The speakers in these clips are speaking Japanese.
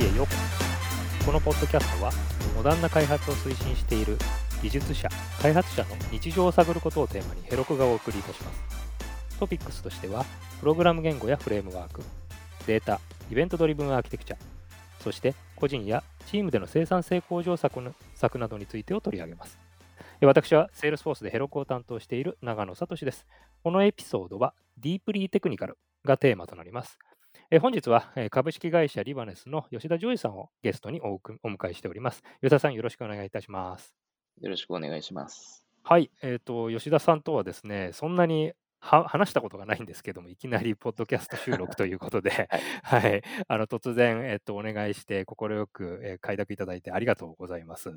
へようこそ。このポッドキャストは、モダンな開発を推進している技術者、開発者の日常を探ることをテーマにヘロクがお送りいたします。トピックスとしては、プログラム言語やフレームワーク、データ、イベントドリブンアーキテクチャ、そして個人やチームでの生産性向上策などについてを取り上げます。私は Salesforce でヘロクを担当している長野聡です。このエピソードはディープリーテクニカルがテーマとなります。本日は株式会社リバネスの吉田ジョージさんをゲストにお迎えしております。吉田さん、よろしくお願いいたします。よろしくお願いします。はい、えーと、吉田さんとはですね、そんなに話したことがないんですけども、いきなりポッドキャスト収録という ことで、はい、はい、あの突然、えっと、お願いして、快く、えー、快諾いただいてありがとうございます。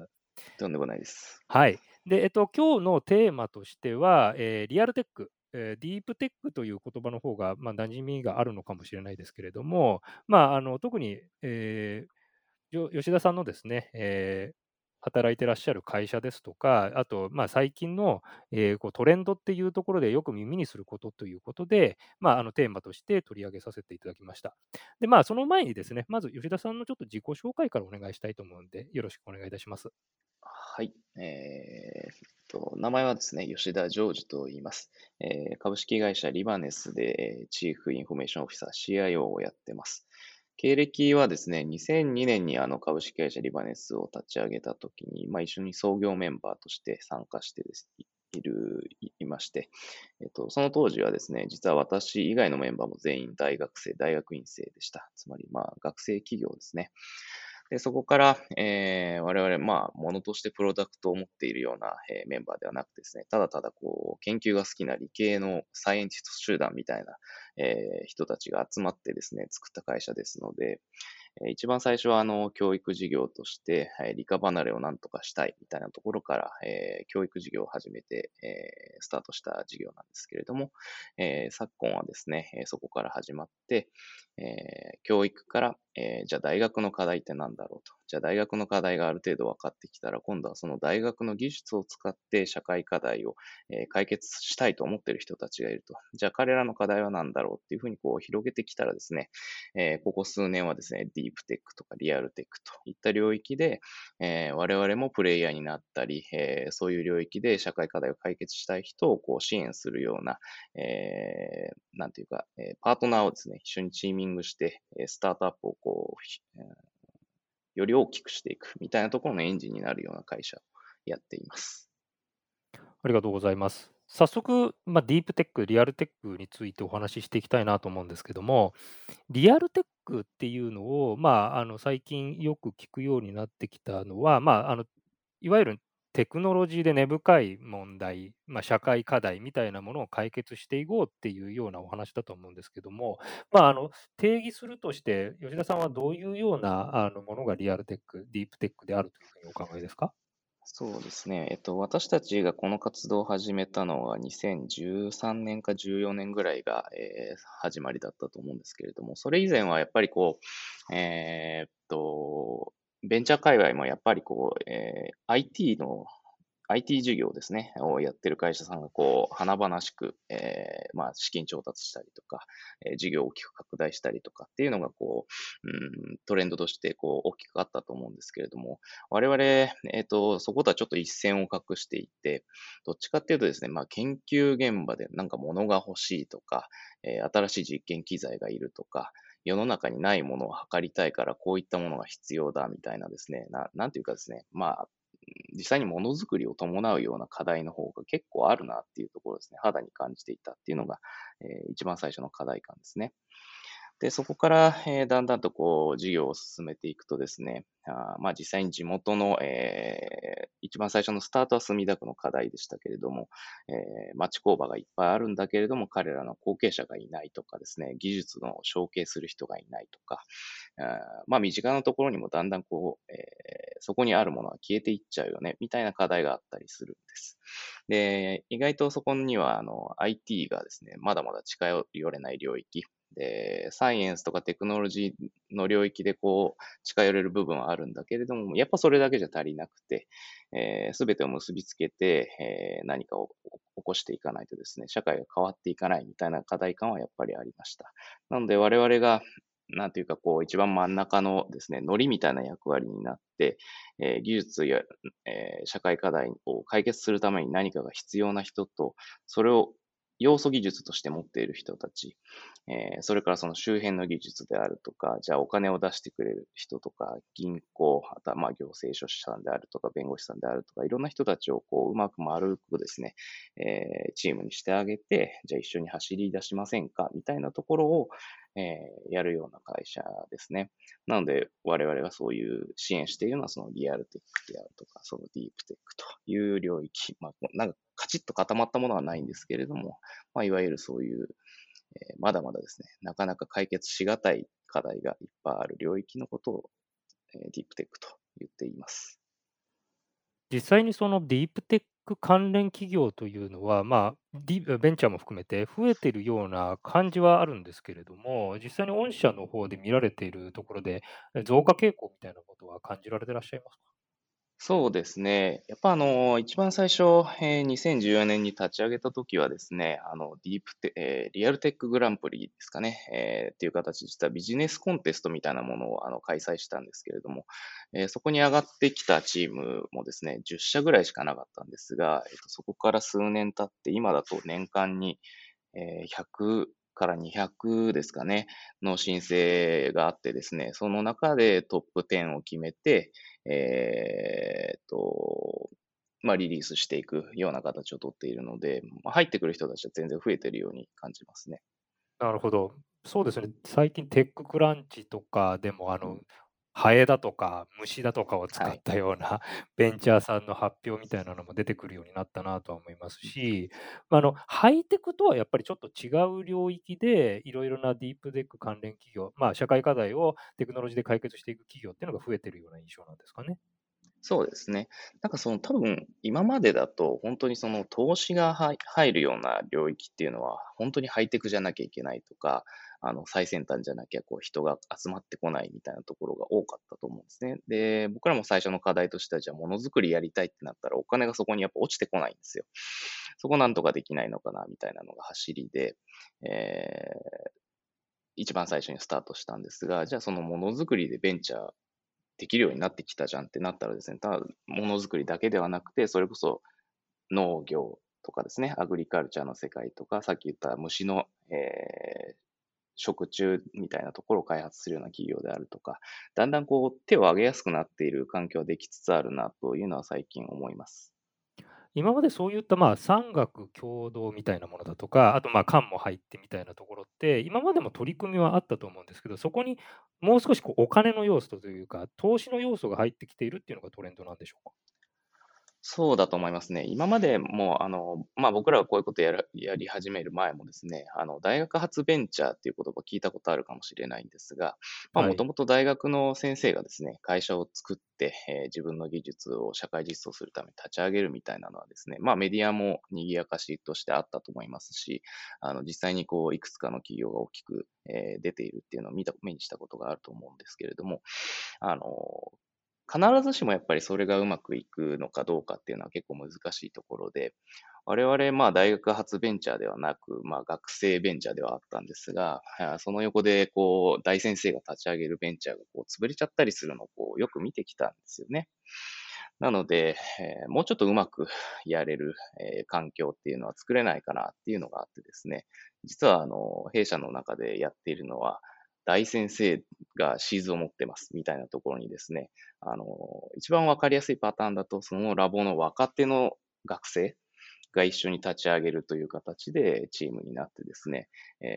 とんでもないです。はい。で、えっと、今日のテーマとしては、えー、リアルテック、えー、ディープテックという言葉の方が、まあ、馴染みがあるのかもしれないですけれども、まあ、あの特に、えー、吉田さんのですね、えー、働いてらっしゃる会社ですとか、あと、まあ、最近の、えー、こうトレンドっていうところでよく耳にすることということで、まあ、あのテーマとして取り上げさせていただきました。で、まあ、その前にですね、まず吉田さんのちょっと自己紹介からお願いしたいと思うので、よろしくお願いいたします。はい。えー、と名前はですね、吉田ジョージと言います。えー、株式会社リバネスでチーフインフォメーションオフィサー CIO をやってます。経歴はですね、2002年にあの株式会社リバネスを立ち上げたときに、まあ、一緒に創業メンバーとして参加してですいる、いまして、えっと、その当時はですね、実は私以外のメンバーも全員大学生、大学院生でした。つまり、まあ、学生起業ですね。で、そこから、えー、我々、まあ、ものとしてプロダクトを持っているような、えー、メンバーではなくてですね、ただただ、こう、研究が好きな理系のサイエンティスト集団みたいな、えー、人たちが集まってですね、作った会社ですので、一番最初はあの教育事業として、理科離れをなんとかしたいみたいなところから、えー、教育事業を始めて、えー、スタートした事業なんですけれども、えー、昨今はですね、そこから始まって、え教育から、えじゃあ大学の課題って何だろうと。じゃあ大学の課題がある程度分かってきたら、今度はその大学の技術を使って社会課題を、え解決したいと思っている人たちがいると。じゃあ彼らの課題は何だろうっていうふうにこう広げてきたらですね、えここ数年はですね、ディープテックとかリアルテックといった領域で、え我々もプレイヤーになったり、えそういう領域で社会課題を解決したい人をこう支援するような、えー、なんていうか、えパートナーをですね、一緒にチーミングして、スタートアップをこう、より大きくしていくみたいなところのエンジンになるような会社をやっています。ありがとうございます。早速、まあ、ディープテック、リアルテックについてお話ししていきたいなと思うんですけども、リアルテックっていうのを、まあ、あの最近よく聞くようになってきたのは、まあ、あのいわゆるテクノロジーで根深い問題、まあ、社会課題みたいなものを解決していこうっていうようなお話だと思うんですけども、まあ、あの定義するとして、吉田さんはどういうようなあのものがリアルテック、ディープテックであるというふうにお考えですか？そうですね。えっと、私たちがこの活動を始めたのは2013年か14年ぐらいが、えー、始まりだったと思うんですけれども、それ以前はやっぱりこう、えー、っと、ベンチャー界隈もやっぱりこう、えー、IT の IT 事業ですね、をやってる会社さんがこう、華々しく、えー、まあ、資金調達したりとか、えー、事業を大きく拡大したりとかっていうのがこう、うん、トレンドとしてこう、大きくあったと思うんですけれども、我々、えっ、ー、と、そことはちょっと一線を画していて、どっちかっていうとですね、まあ、研究現場でなんか物が欲しいとか、えー、新しい実験機材がいるとか、世の中にないものを測りたいからこういったものが必要だみたいなですね、ななんていうかですね、まあ、実際にものづくりを伴うような課題の方が結構あるなっていうところですね、肌に感じていたっていうのが、えー、一番最初の課題感ですね。で、そこから、えー、だんだんとこう、事業を進めていくとですね、あまあ実際に地元の、えー、一番最初のスタートは墨田区の課題でしたけれども、えー、町工場がいっぱいあるんだけれども、彼らの後継者がいないとかですね、技術の承継する人がいないとか、あまあ身近なところにもだんだんこう、えー、そこにあるものは消えていっちゃうよね、みたいな課題があったりするんです。で、意外とそこにはあの IT がですね、まだまだ近寄れない領域、で、サイエンスとかテクノロジーの領域でこう、近寄れる部分はあるんだけれども、やっぱそれだけじゃ足りなくて、す、え、べ、てを結びつけて、えー、何かを起こしていかないとですね、社会が変わっていかないみたいな課題感はやっぱりありました。なので我々がなんていうか、こう、一番真ん中のですね、ノリみたいな役割になって、えー、技術や、えー、社会課題を解決するために何かが必要な人と、それを要素技術として持っている人たち、えー、それからその周辺の技術であるとか、じゃあお金を出してくれる人とか、銀行、あとはまあ行政書士さんであるとか、弁護士さんであるとか、いろんな人たちをこううまく丸くですね、えー、チームにしてあげて、じゃあ一緒に走り出しませんかみたいなところを、えー、やるような会社ですね。なので、我々がそういう支援しているのは、そのリアルテックであるとか、そのディープテックという領域、まあ、なんかカチッと固まったものはないんですけれども、まあ、いわゆるそういう、えー、まだまだですね、なかなか解決しがたい課題がいっぱいある領域のことを、えー、ディープテックと言っています。実際にそのディープテック関連企業というのは、まあ、ディベンチャーも含めて増えているような感じはあるんですけれども、実際に御社の方で見られているところで、増加傾向みたいなことは感じられていらっしゃいますか？そうですね。やっぱあの、一番最初、えー、2014年に立ち上げた時はですね、あの、ディープテ、えー、リアルテックグランプリですかね、えー、っていう形でしたビジネスコンテストみたいなものをあの開催したんですけれども、えー、そこに上がってきたチームもですね、10社ぐらいしかなかったんですが、えーと、そこから数年経って、今だと年間に、えー、100、から200ですかね、の申請があってですね、その中でトップ10を決めて、えー、っと、まあ、リリースしていくような形をとっているので、まあ、入ってくる人たちは全然増えてるように感じますね。なるほど。そうですね。最近テッククランチとかでも、あの、ハエだとか虫だとかを使ったようなベンチャーさんの発表みたいなのも出てくるようになったなとは思いますし、あのハイテクとはやっぱりちょっと違う領域でいろいろなディープデック関連企業、まあ、社会課題をテクノロジーで解決していく企業っていうのが増えてるような印象なんですかね。そうですね。なんかその多分今までだと本当にその投資が入るような領域っていうのは本当にハイテクじゃなきゃいけないとか、あの、最先端じゃなきゃ、こう、人が集まってこないみたいなところが多かったと思うんですね。で、僕らも最初の課題としては、じゃあ、ものづくりやりたいってなったら、お金がそこにやっぱ落ちてこないんですよ。そこなんとかできないのかな、みたいなのが走りで、えー、一番最初にスタートしたんですが、じゃあ、そのものづくりでベンチャーできるようになってきたじゃんってなったらですね、ただ、ものづくりだけではなくて、それこそ農業とかですね、アグリカルチャーの世界とか、さっき言った虫の、えー、食中みたいなところを開発するような企業であるとか、だんだんこう手を挙げやすくなっている環境ができつつあるなというのは最近思います。今までそういったまあ産学共同みたいなものだとか、あとまあ官も入ってみたいなところって、今までも取り組みはあったと思うんですけど、そこにもう少しこうお金の要素というか、投資の要素が入ってきているっていうのがトレンドなんでしょうか？そうだと思いますね。今までも、あの、まあ、僕らがこういうことやらやり始める前もですね、あの、大学発ベンチャーっていう言葉聞いたことあるかもしれないんですが、まもともと大学の先生がですね、会社を作って、えー自分の技術を社会実装するために立ち上げるみたいなのはですね、まあ、メディアも賑やかしとしてあったと思いますし、あの、実際にこう、いくつかの企業が大きく、えー出ているっていうのを見た、目にしたことがあると思うんですけれども、あの、必ずしもやっぱりそれがうまくいくのかどうかっていうのは結構難しいところで、我々、まあ大学発ベンチャーではなく、まあ学生ベンチャーではあったんですが、その横でこう大先生が立ち上げるベンチャーがこう潰れちゃったりするのをこうよく見てきたんですよね。なので、えー、もうちょっとうまくやれる、えー、環境っていうのは作れないかなっていうのがあってですね、実はあの弊社の中でやっているのは、大先生がシーズを持ってますみたいなところにですね、あの、一番わかりやすいパターンだと、そのラボの若手の学生が一緒に立ち上げるという形でチームになってですね、えー、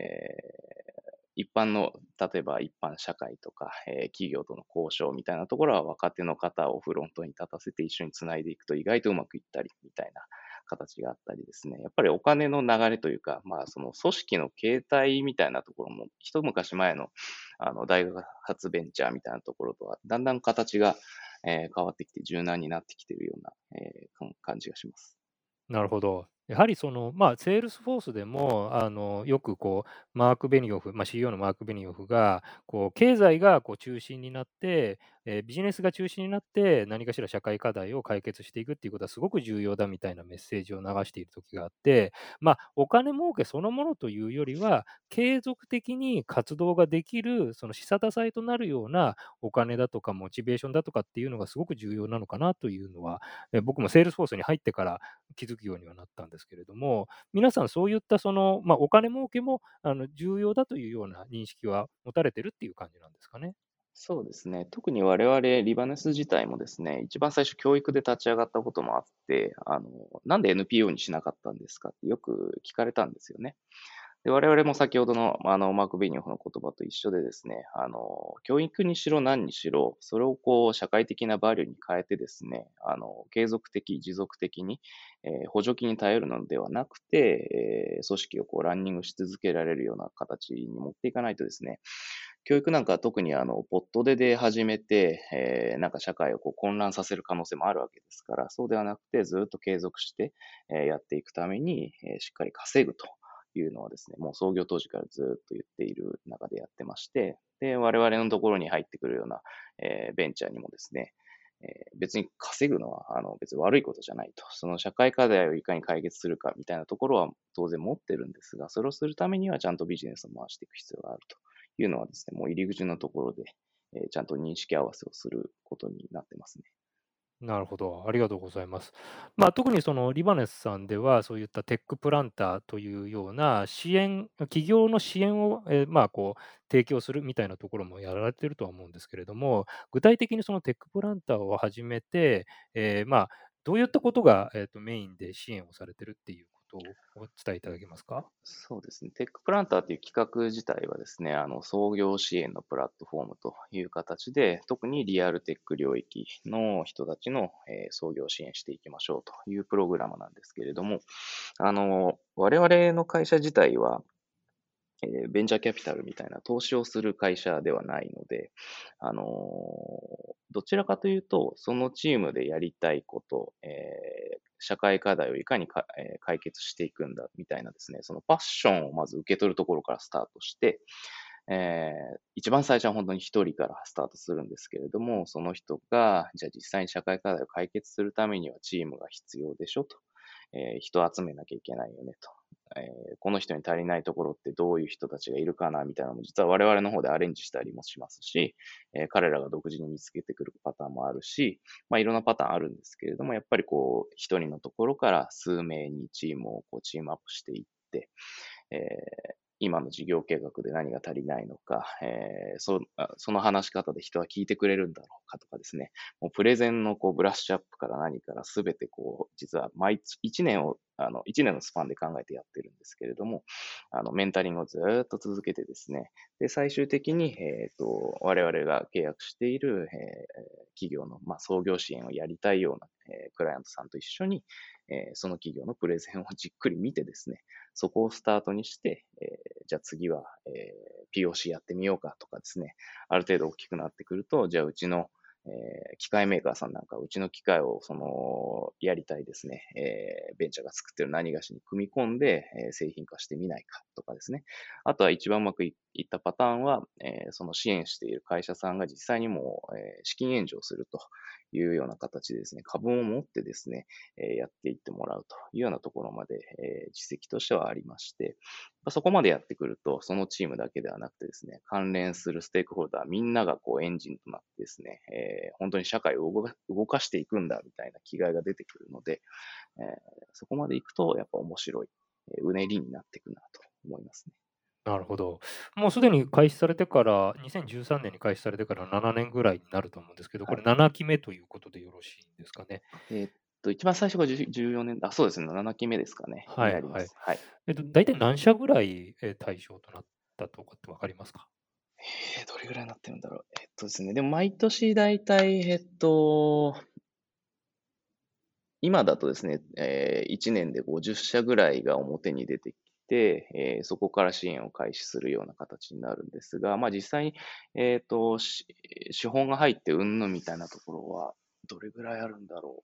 一般の、例えば一般社会とか、えー、企業との交渉みたいなところは若手の方をフロントに立たせて一緒につないでいくと意外とうまくいったりみたいな形があったりですね、やっぱりお金の流れというか、まあ、その組織の形態みたいなところも、一昔前のあの大学発ベンチャーみたいなところとは、だんだん形が、え、変わってきて柔軟になってきているような、え、感じがします。なるほど。やはりその、まあ、セールスフォースでも、あの、よくこう、マーク・ベニオフ、まあ、CEO のマーク・ベニオフが、こう、経済がこう中心になって、えービジネスが中心になって、何かしら社会課題を解決していくっていうことはすごく重要だみたいなメッセージを流している時があって、まあ、お金儲けそのものというよりは、継続的に活動ができる、その下支えとなるようなお金だとか、モチベーションだとかっていうのがすごく重要なのかなというのは、えー僕もセールスフォースに入ってから気づくようにはなったんですですけれども、皆さんそういったその、まあ、お金儲けもあの重要だというような認識は持たれてるっていう感じなんですかね？そうですね。特に我々リバネス自体もですね、一番最初教育で立ち上がったこともあって、あの、なんで NPO にしなかったんですかってよく聞かれたんですよね。で我々も先ほどのあのマーク・ベニオフの言葉と一緒でですね、あの教育にしろ何にしろ、それをこう社会的なバリューに変えてですね、あの継続的、持続的に、えー補助金に頼るのではなくて、えー組織をこうランニングし続けられるような形に持っていかないとですね、教育なんかは特にあのポットでで始めて、えーなんか社会をこう混乱させる可能性もあるわけですから、そうではなくてずっと継続して、えーやっていくために、えーしっかり稼ぐと。いうのはですね、もう創業当時からずっと言っている中でやってまして、で、我々のところに入ってくるような、えーベンチャーにもですね、えー別に稼ぐのはあの別に悪いことじゃないと。その社会課題をいかに解決するかみたいなところは当然持ってるんですが、それをするためにはちゃんとビジネスを回していく必要があるというのはですね、もう入り口のところで、えーちゃんと認識合わせをすることになってますね。なるほど、ありがとうございます。まあ、特にそのリバネスさんでは、そういったテックプランターというような支援、企業の支援を、えーまあ、こう提供するみたいなところもやられているとは思うんですけれども、具体的にそのテックプランターを始めて、えーまあ、どういったことが、えーとメインで支援をされているっていうとお伝えいただけますか？そうですね。テックプランターという企画自体はですね、あの創業支援のプラットフォームという形で、特にリアルテック領域の人たちの、え創業支援していきましょうというプログラムなんですけれども、あの、我々の会社自体は、えベンチャーキャピタルみたいな投資をする会社ではないので、あのどちらかというと、そのチームでやりたいこと、えー社会課題をいかにか、えー解決していくんだみたいなですね、そのパッションをまず受け取るところからスタートして、えー一番最初は本当に一人からスタートするんですけれども、その人が、じゃあ実際に社会課題を解決するためにはチームが必要でしょと。えー人を集めなきゃいけないよねと。えーこの人に足りないところってどういう人たちがいるかなみたいなのも実は我々の方でアレンジしたりもしますし、えー彼らが独自に見つけてくるパターンもあるし、まあいろんなパターンあるんですけれども、やっぱりこう一人のところから数名にチームをこうチームアップしていって、えー今の事業計画で何が足りないのか、えーそその話し方で人は聞いてくれるんだろうかとかですね、もうプレゼンのこうブラッシュアップから何からすべてこう、実は毎、1年を、あの、1年のスパンで考えてやってるんですけれども、あの、メンタリングをずっと続けてですね、で、最終的に、えっ、と、我々が契約している、えー企業の、まあ、創業支援をやりたいような、えークライアントさんと一緒に、えその企業のプレゼンをじっくり見てですね、そこをスタートにして、えじゃあ次は、えー POC やってみようかとかですね、ある程度大きくなってくると、じゃあうちの、え機械メーカーさんなんかうちの機械をそのやりたいですね、えベンチャーが作ってる何がしに組み込んで、え製品化してみないかとかですね。あとは一番うまくいったパターンは、えその支援している会社さんが実際にもう、え資金援助をするというような形でですね、株を持ってですね、えーやっていってもらうというようなところまで、えー実績としてはありまして、まあそこまでやってくると、そのチームだけではなくてですね、関連するステークホルダーみんながこうエンジンとなってですね、えー本当に社会を動かしていくんだみたいな気概が出てくるので、えーそこまでいくとやっぱ面白い、えーうねりになっていくなと思いますね。なるほど。もうすでに開始されてから、2013年に開始されてから7年ぐらいになると思うんですけど、これ7期目ということでよろしいんですかね？えーっと、一番最初が10 14年、あ、そうですね、7期目ですかね。はいになります。はい。えっと、大体何社ぐらいえー対象となったとかって分かりますか？えーどれぐらいになってるんだろう。えっとですね、でも毎年大体、えっと、今だとですね、え1年で50社ぐらいが表に出てきて、えーそこから支援を開始するような形になるんですが、まあ実際に、えっと、し資本が入ってうんぬんみたいなところは、どれぐらいあるんだろう。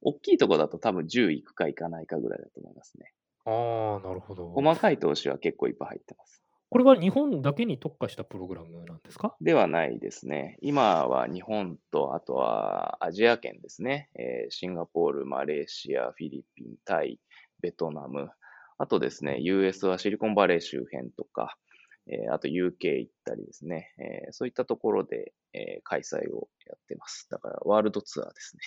大きいところだと多分10いくかいかないかぐらいだと思いますね。ああ、なるほど。細かい投資は結構いっぱい入ってます。これは日本だけに特化したプログラムなんですか？ではないですね。今は日本と、あとはアジア圏ですね。えーシンガポール、マレーシア、フィリピン、タイ、ベトナム。あとですね、US はシリコンバレー周辺とか、えーあと UK 行ったりですね。えーそういったところで、えー開催をやってます。だからワールドツアーですね。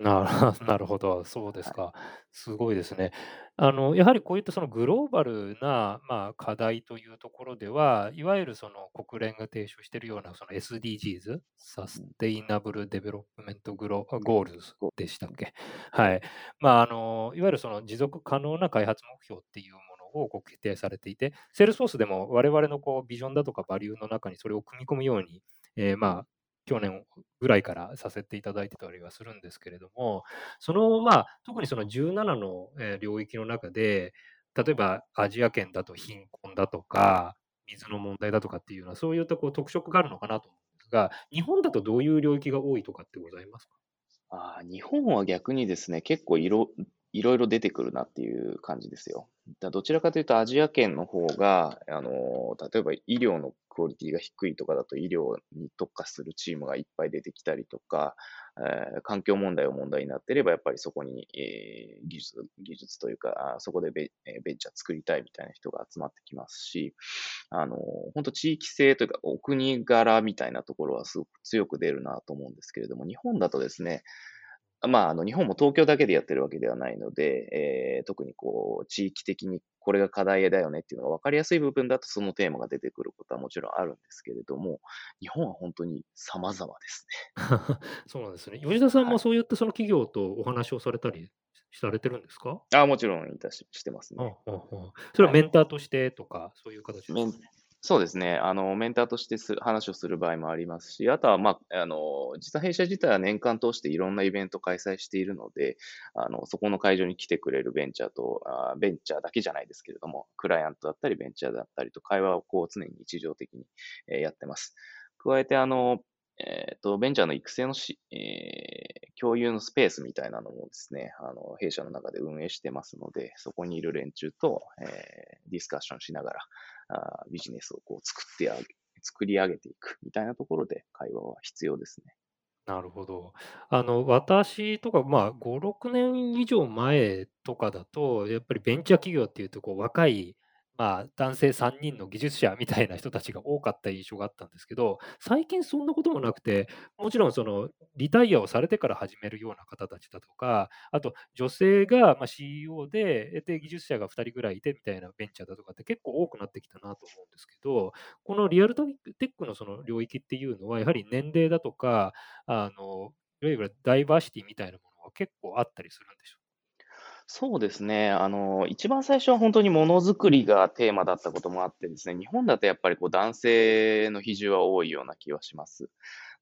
な なるほど、そうですか。すごいですね。あの、やはりこういったそのグローバルな、まあ、課題というところでは、いわゆるその国連が提唱しているようなその SDGs、 Sustainable Development Glo Goals でしたっけ？はい。まあ、あの、いわゆるその持続可能な開発目標っていうものをこう決定されていて、セールスフォースでも我々のこうビジョンだとかバリューの中にそれを組み込むように、えーまあ、去年ぐらいからさせていただいてたりはするんですけれども、その、まあ、特にその17の、領域の中で、例えばアジア圏だと貧困だとか、水の問題だとかっていうのは、そういったこう特色があるのかなと思うんですが、日本だとどういう領域が多いとかってございますか？あ日本は逆にですね、結構いろいろいろ出てくるなっていう感じですよ。だどちらかというとアジア圏の方が、あの例えば医療のクオリティが低いとかだと医療に特化するチームがいっぱい出てきたりとか、えー環境問題を問題になっていれば、やっぱりそこに、えー技術技術というか、あそこでベえーベンチャー作りたいみたいな人が集まってきますし、あの本当地域性というか、お国柄みたいなところはすごく強く出るなと思うんですけれども、日本だとですね、まあ、あの日本も東京だけでやってるわけではないので、えー特にこう地域的にこれが課題だよねっていうのが分かりやすい部分だとそのテーマが出てくることはもちろんあるんですけれども、日本は本当に様々ですね。そうなんですね。吉田さんはいもそういったその企業とお話をされたりされてるんですか？あもちろんいたししてますあね。ああそれはメンターとしてとか、そういう形ですかメンそうですね。あの、メンターとしてす話をする場合もありますし、あとは、まあ、あの、実は弊社自体は年間通していろんなイベントを開催しているので、あの、そこの会場に来てくれるベンチャーと、あベンチャーだけじゃないですけれども、クライアントだったりベンチャーだったりと会話をこう常に日常的に、えやってます。加えて、あの、えっと、ベンチャーの育成のし、えー共有のスペースみたいなのもですね、あの、弊社の中で運営してますので、そこにいる連中と、えーディスカッションしながら、あビジネスをこう作ってあげ、作り上げていくみたいなところで会話は必要ですね。なるほど。あの、私とか、まあ、5、6年以上前とかだと、やっぱりベンチャー企業っていうと、こう、若い、まあ、男性3人の技術者みたいな人たちが多かった印象があったんですけど、最近そんなこともなくて、もちろんその、リタイアをされてから始めるような方たちだとか、あと、女性がま CEO で、で、技術者が2人ぐらいいてみたいなベンチャーだとかって結構多くなってきたなと思うんですけど、このリアルテックのその領域っていうのは、やはり年齢だとか、あの、いわゆるダイバーシティみたいなものが結構あったりするんでしょそうですね。あの、一番最初は本当にものづくりがテーマだったこともあってですね、日本だとやっぱりこう男性の比重は多いような気はします。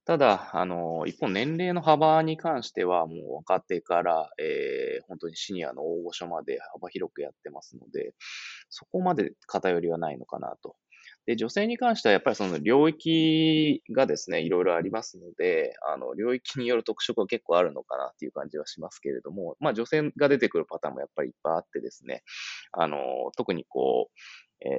ただ、あの、一方年齢の幅に関してはもう若手から、えー本当にシニアの大御所まで幅広くやってますので、そこまで偏りはないのかなと。で、女性に関してはやっぱりその領域がですね、いろいろありますので、あの、領域による特色は結構あるのかなっていう感じはしますけれども、まあ女性が出てくるパターンもやっぱりいっぱいあってですね、あの、特にこう、え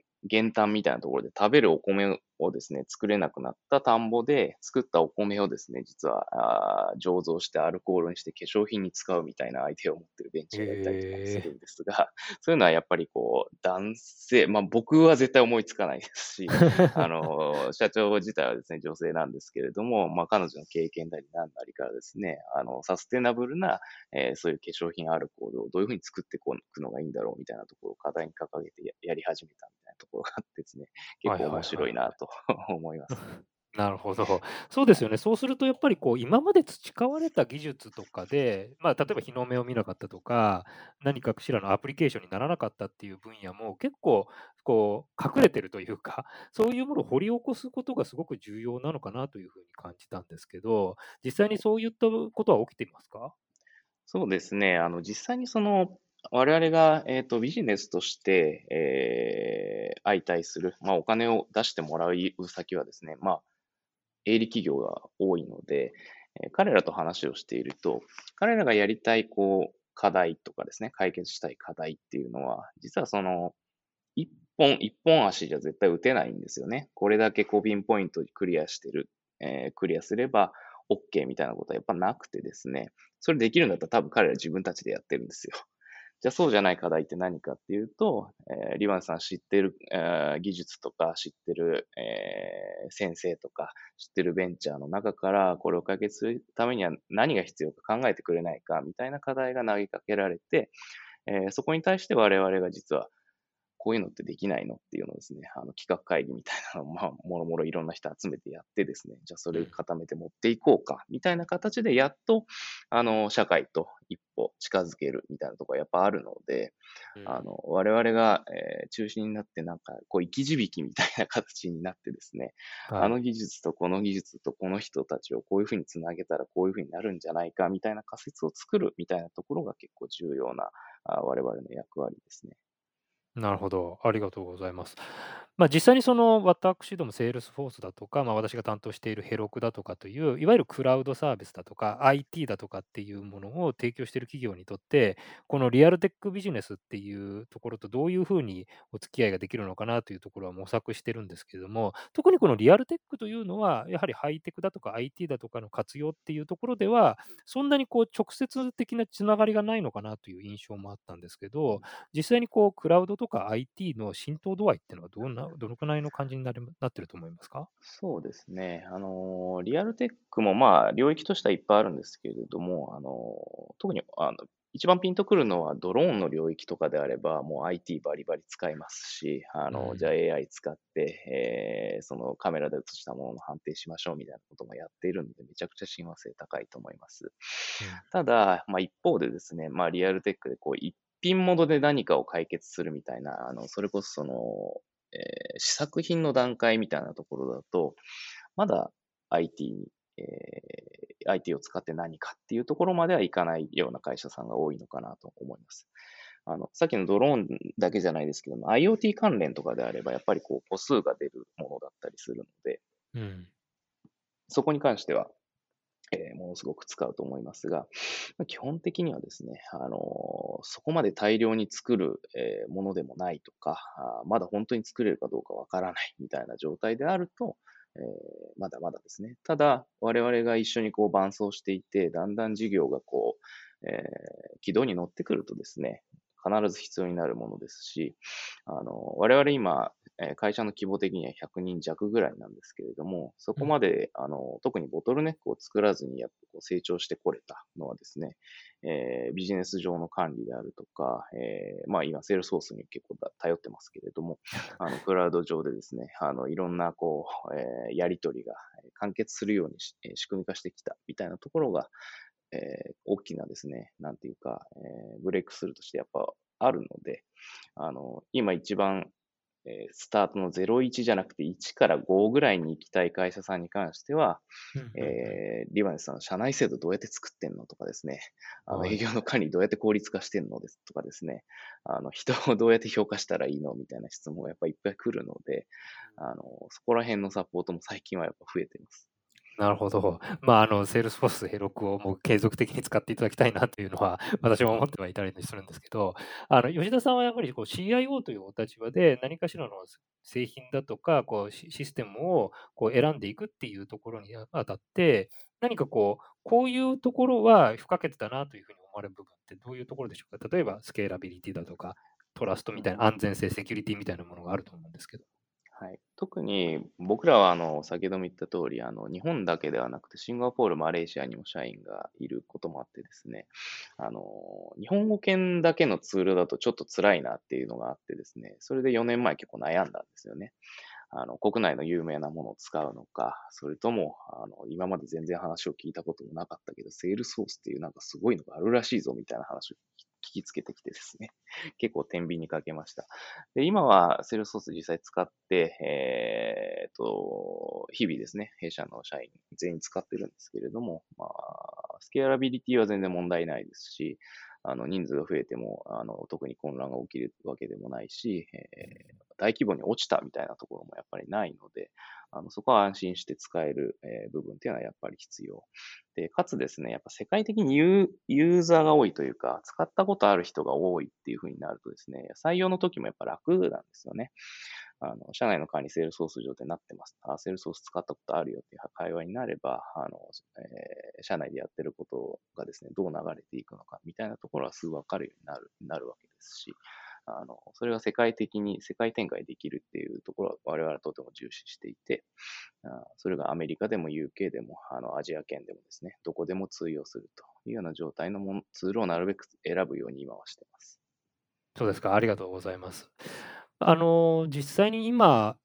ー減反みたいなところで食べるお米をですね、作れなくなった田んぼで作ったお米をですね、実は醸造してアルコールにして化粧品に使うみたいなアイデアを持ってるベンチャーがいたりとかもするんですが、そういうのはやっぱりこう、男性、まあ僕は絶対思いつかないですし、あの、社長自体はですね、女性なんですけれども、まあ彼女の経験なり何なりからですね、あの、サステナブルな、えーそういう化粧品アルコールをどういうふうに作っていくのがいいんだろうみたいなところを課題に掲げてややり始めたみたいなところがあってですね、結構面白いなと 思います。なるほど。そうですよね。そうするとやっぱりこう今まで培われた技術とかで、まあ、例えば日の目を見なかったとか、何かしらのアプリケーションにならなかったっていう分野も結構こう隠れてるというか、そういうものを掘り起こすことがすごく重要なのかなというふうに感じたんですけど、実際にそういったことは起きていますか？そうですね。あの、実際にその、我々が、えっと、ビジネスとして、えー相対する、まあ、お金を出してもらう先はですね、まあ、営利企業が多いので、えー彼らと話をしていると、彼らがやりたい、こう、課題とかですね、解決したい課題っていうのは、実はその、一本、一本足じゃ絶対打てないんですよね。これだけこうピンポイントにクリアしてる、えークリアすれば OK みたいなことはやっぱなくてですね、それできるんだったら多分彼ら自分たちでやってるんですよ。じゃあそうじゃない課題って何かっていうと、えーリバンさん知ってる、えー技術とか知ってる、えー先生とか知ってるベンチャーの中からこれを解決するためには何が必要か考えてくれないかみたいな課題が投げかけられて、えーそこに対して我々が実はこういうのってできないのっていうのをですね、あの企画会議みたいなのを、まあ、もろもろいろんな人集めてやってですね、じゃあそれを固めて持っていこうか、みたいな形でやっと、あの、社会と一歩近づけるみたいなところがやっぱあるので、あの、我々が、えー中心になってなんか、こう、生き字引みたいな形になってですね、はい。あの技術とこの技術とこの人たちをこういうふうにつなげたらこういうふうになるんじゃないかみたいな仮説を作るみたいなところが結構重要なあ我々の役割ですね。なるほど、ありがとうございます。まあ、実際にその私ども、セールスフォースだとか、まあ、私が担当しているヘロクだとかという、いわゆるクラウドサービスだとか、IT だとかっていうものを提供している企業にとって、このリアルテックビジネスっていうところとどういうふうにお付き合いができるのかなというところは模索してるんですけれども、特にこのリアルテックというのは、やはりハイテクだとか IT だとかの活用っていうところでは、そんなにこう直接的なつながりがないのかなという印象もあったんですけど、実際にこうクラウドとか IT の浸透度合いっていうのはどんなどのくらいの感じになりなってると思いますか？そうですね。あの、リアルテックもまあ、領域としてはいっぱいあるんですけれども、あの、特に、あの、一番ピンとくるのはドローンの領域とかであれば、もう IT バリバリ使いますし、あの、うんじゃあ AI 使って、えーそのカメラで写したものの判定しましょうみたいなこともやっているので、めちゃくちゃ親和性高いと思います。ただ、まあ一方でですね、まあリアルテックでこう一品物で何かを解決するみたいな、あの、それこそその、えー試作品の段階みたいなところだと、まだ IT に、えー IT を使って何かっていうところまではいかないような会社さんが多いのかなと思います。あの、さっきのドローンだけじゃないですけども、IoT 関連とかであれば、やっぱりこう、個数が出るものだったりするので、うんそこに関しては、えものすごく使うと思いますが、基本的にはですね、あのそこまで大量に作る、えものでもないとか、まだ本当に作れるかどうかわからないみたいな状態であると、えーまだまだですね。ただ、我々が一緒にこう伴走していて、だんだん事業がこう、えー軌道に乗ってくるとですね、必ず必要になるものですし、あの、我々今、えー会社の規模的には100人弱ぐらいなんですけれども、そこまで、あの、特にボトルネックを作らずにやっぱこう成長してこれたのはですね、えービジネス上の管理であるとか、えーまあ今、セールスソースに結構だ頼ってますけれども、あの、クラウド上でですね、あの、いろんな、こう、えーやり取りがえー完結するようにし、えー仕組み化してきたみたいなところが、えー大きなですね、なんていうか、えーブレイクスルーとしてやっぱあるので、あの、今一番、えースタートの01じゃなくて1から5ぐらいに行きたい会社さんに関しては、えーリバネスさん、社内制度どうやって作ってんのとかですね、あのはい。営業の管理どうやって効率化してんのですとかですね、あの人をどうやって評価したらいいのみたいな質問がやっぱりいっぱい来るので、あのそこら辺のサポートも最近はやっぱ増えています。なるほど。まあ、あの、セールスフォースヘロクをもう継続的に使っていただきたいなというのは、私も思ってはいたりするんですけど、あの、吉田さんはやはりこう CIO というお立場で何かしらの製品だとか、こうシステムをこう選んでいくっていうところにあたって、何かこう、こういうところは不可欠だなというふうに思われる部分ってどういうところでしょうか？例えば、スケーラビリティだとか、トラストみたいな安全性、セキュリティみたいなものがあると思うんですけど。はい、特に僕らはあの先ほども言った通りあり、日本だけではなくてシンガポール、マレーシアにも社員がいることもあってですね、あの日本語圏だけのツールだとちょっと辛いなっていうのがあってですね、それで4年前結構悩んだんですよね。あの国内の有名なものを使うのか、それともあの今まで全然話を聞いたこともなかったけど、セールスフォースっていうなんかすごいのがあるらしいぞみたいな話を聞きつけてきてですね、結構天秤にかけました。で、今はセルソース実際使って、えー、と、日々ですね、弊社の社員全員使ってるんですけれども、まあ、スケアラビリティは全然問題ないですし、あの、人数が増えても、あの、特に混乱が起きるわけでもないし、えー大規模に落ちたみたいなところもやっぱりないので、あのそこは安心して使える、えー、部分っていうのはやっぱり必要。で、かつですね、やっぱ世界的にユーザーが多いというか、使ったことある人が多いっていうふうになるとですね、採用の時もやっぱ楽なんですよね。あの、社内の管理セールソース上でなってます。あ、セールソース使ったことあるよっていう会話になれば、あの、えー、社内でやってることがですね、どう流れていくのかみたいなところはすぐわかるようになる、なるわけですし、あの、それが世界的に、世界展開できるっていうところは我々はとても重視していて、あそれがアメリカでも UK でも、あの、アジア圏でもですね、どこでも通用するというような状態のものツールをなるべく選ぶように今はしてます。そうですか、ありがとうございます。あの、実際に今、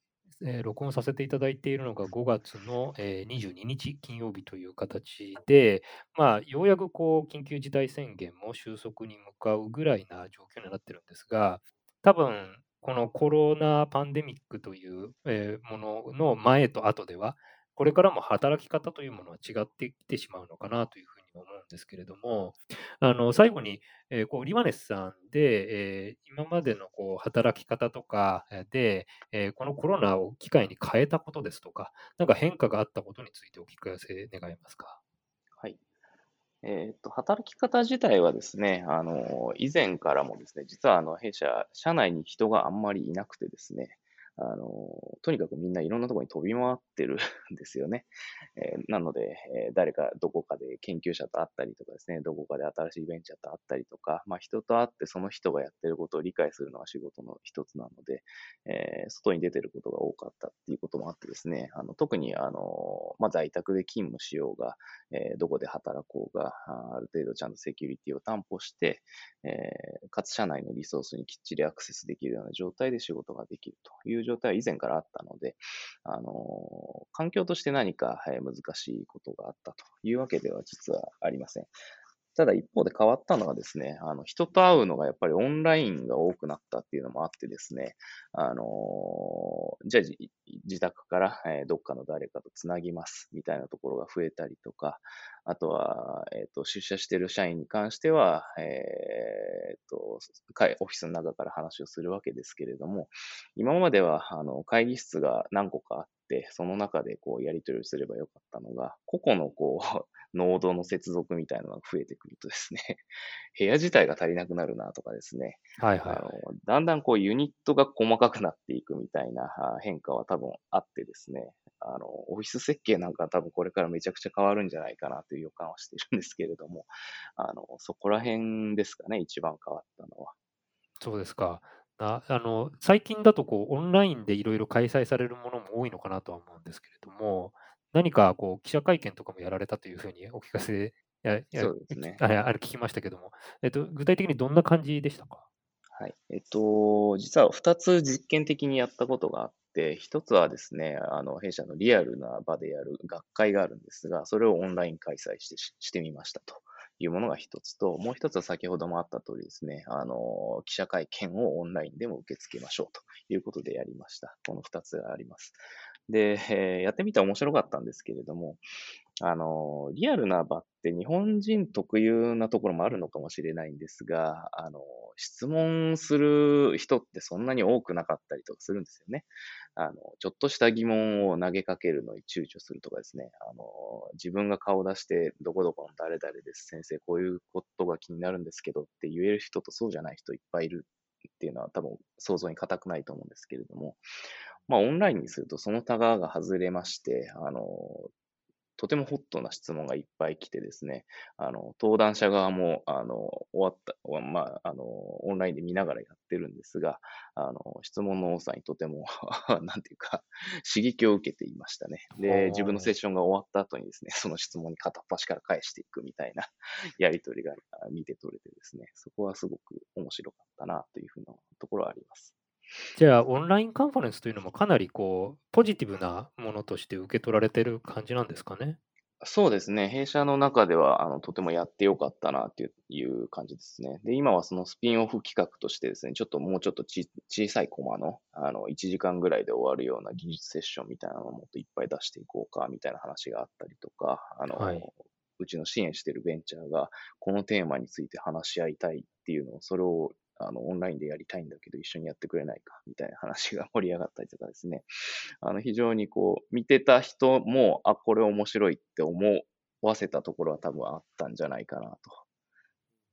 えー、録音させていただいているのが5月の、えー、22日金曜日という形で、まあ、ようやくこう緊急事態宣言も収束に向かうぐらいな状況になっているんですが、多分このコロナパンデミックという、えー、ものの前と後では、これからも働き方というものは違ってきてしまうのかなというふうにに思うんですけれども、あの最後に、えー、こうリマネスさんで、えー、今までのこう働き方とかで、えー、このコロナを機会に変えたことですとか、なんか変化があったことについてお聞かせ願いますか？はい。えっ、と、働き方自体はですね、あの、以前からもですね、実はあの、弊社、社内に人があんまりいなくてですね、あの、とにかくみんないろんなところに飛び回ってるんですよね。えー、なので、えー、誰かどこかで研究者と会ったりとかですね、どこかで新しいベンチャーと会ったりとか、まあ人と会ってその人がやってることを理解するのが仕事の一つなので、えー、外に出てることが多かったっていうこともあってですね、あの特にあの、まあ在宅で勤務しようが、えどこで働こうが、ある程度ちゃんとセキュリティを担保して、えかつ社内のリソースにきっちりアクセスできるような状態で仕事ができるという状態は以前からあったので、あの、環境として何か難しいことがあったというわけでは実はありません。ただ一方で変わったのはですね、あの、人と会うのがやっぱりオンラインが多くなったっていうのもあってですね、あのじゃあ自宅から、えどっかの誰かとつなぎますみたいなところが増えたりとか、あとは、えっ、ー、と、出社している社員に関しては、えっ、ー、と、オフィスの中から話をするわけですけれども、今までは、あの、会議室が何個かあって、その中でこう、やり取りをすればよかったのが、個々のこう、ノードの接続みたいなのが増えてくるとですね、部屋自体が足りなくなるなとかですね、はいはい、あのだんだんこうユニットが細かくなっていくみたいな変化は多分あってですね、あの、オフィス設計なんか多分これからめちゃくちゃ変わるんじゃないかなという予感はしているんですけれども、あの、そこら辺ですかね、一番変わったのは。そうですか。ああの最近だとこうオンラインでいろいろ開催されるものも多いのかなとは思うんですけれども、何かこう記者会見とかもやられたというふうにお聞かせややそうですね。ああれ聞きましたけども、えっと、具体的にどんな感じでしたか？はい。えっと、実は2つ実験的にやったことがあって、1つはですね、あの、弊社のリアルな場でやる学会があるんですが、それをオンライン開催してしてみましたというものが一つと、もう一つは先ほどもあった通りですね、あの、記者会見をオンラインでも受け付けましょうということでやりました。この二つがあります。で、え、やってみて面白かったんですけれども、あの、リアルな場って日本人特有なところもあるのかもしれないんですが、あの、質問する人ってそんなに多くなかったりとかするんですよね。あの、ちょっとした疑問を投げかけるのに躊躇するとかですね。あの、自分が顔出して、どこどこの誰々です、先生、こういうことが気になるんですけどって言える人とそうじゃない人いっぱいいるっていうのは多分想像に難くないと思うんですけれども、まあ、オンラインにするとそのタガが外れまして、あの、とてもホットな質問がいっぱい来てですね、あの、登壇者側も、あの、終わった、まあ、あの、オンラインで見ながらやってるんですが、あの、質問の多さにとても なんていうか、刺激を受けていましたね。で、自分のセッションが終わった後にですね、その質問に片っ端から返していくみたいなやりとりが見て取れてですね、そこはすごく面白かったなというふうなところはあります。じゃあ、オンラインカンファレンスというのもかなりこう、ポジティブなものとして受け取られてる感じなんですかね？そうですね。弊社の中では、あの、とてもやってよかったなっていう感じですね。で、今はそのスピンオフ企画としてですね、ちょっともうちょっとち小さいコマの、あの、1時間ぐらいで終わるような技術セッションみたいなのをもっといっぱい出していこうか、みたいな話があったりとか、あの、はい、うちの支援しているベンチャーが、このテーマについて話し合いたいっていうのを、それをあの、オンラインでやりたいんだけど一緒にやってくれないかみたいな話が 盛り上がったりとかですね。あの、非常にこう、見てた人も、あ、これ面白いって思わせたところは多分あったんじゃないかなと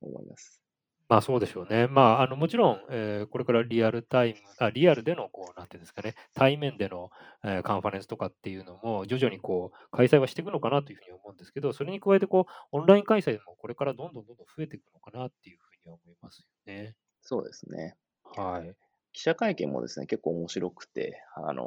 思います。まあそうでしょうね。まあ、あのもちろん、えーこれからリアルタイム、あリアルでのこう、なんていうんですかね、対面での、えーカンファレンスとかっていうのも、徐々にこう開催はしていくのかなというふうに思うんですけど、それに加えてこう、オンライン開催もこれからどんどんどんどん増えていくのかなっていうふうには思いますよね。そうですね。はい。記者会見もですね、結構面白くて、あの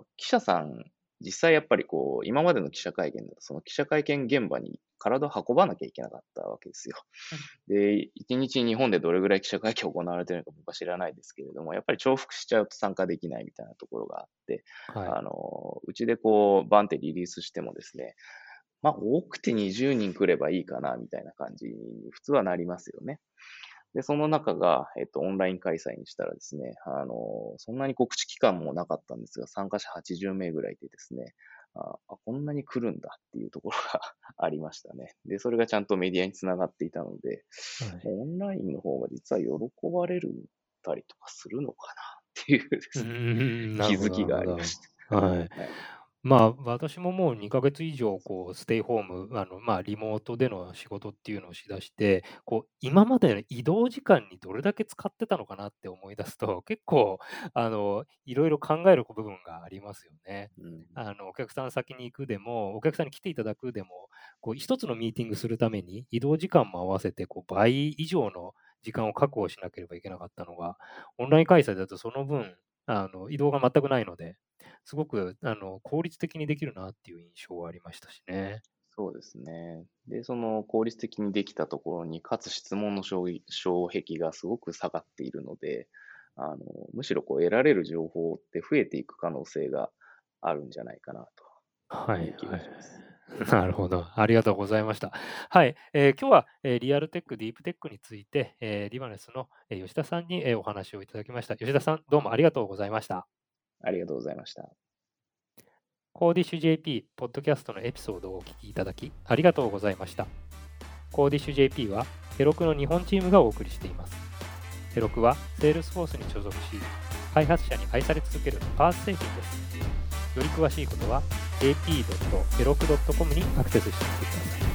ー記者さん実際やっぱりこう、今までの記者会見だと、その記者会見現場に体を運ばなきゃいけなかったわけですよ。で、一日日本でどれぐらい記者会見行われてるのか僕は知らないですけれども、やっぱり重複しちゃうと参加できないみたいなところがあって、はい、あの、うちでこう、バンってリリースしてもですね、まあ、多くて20人来ればいいかな、みたいな感じに普通はなりますよね。で、その中が、えっと、オンライン開催にしたらですね、あの、そんなに告知期間もなかったんですが、参加者80名ぐらいでですね、あこんなに来るんだっていうところが ありましたね。で、それがちゃんとメディアにつながっていたので、はい、オンラインの方が実は喜ばれるたりとかするのかなっていうですね、気づきがありました。はい、はいまあ、私ももう2ヶ月以上、こう、ステイホーム、あの、まあ、リモートでの仕事っていうのをしだして、こう、今までの移動時間にどれだけ使ってたのかなって思い出すと、結構、あの、いろいろ考える部分がありますよね。うん。あの、お客さん先に行くでも、お客さんに来ていただくでも、こう、一つのミーティングするために、移動時間も合わせて、こう、倍以上の時間を確保しなければいけなかったのが、オンライン開催だとその分、あの、移動が全くないので、すごくあの効率的にできるなっていう印象はありましたしね。そうですね。で、その効率的にできたところに、かつ質問の障壁がすごく下がっているので、あのむしろこう得られる情報って増えていく可能性があるんじゃないかなとはい気がします。なるほど。ありがとうございました。はい。えー、今日は、えー、リアルテック、ディープテックについて、えー、リバネスの、え吉田さんに、えお話をいただきました。吉田さん、どうもありがとうございました。ありがとうございました。コーディッシュ JP ポッドキャストのエピソードをお聞きいただきありがとうございました。コーディッシュ JP はヘロクの日本チームがお送りしています。ヘロクは Salesforce に所属し、開発者に愛され続けるパース製品です。より詳しいことは jp.heroku.com にアクセスしてみてください。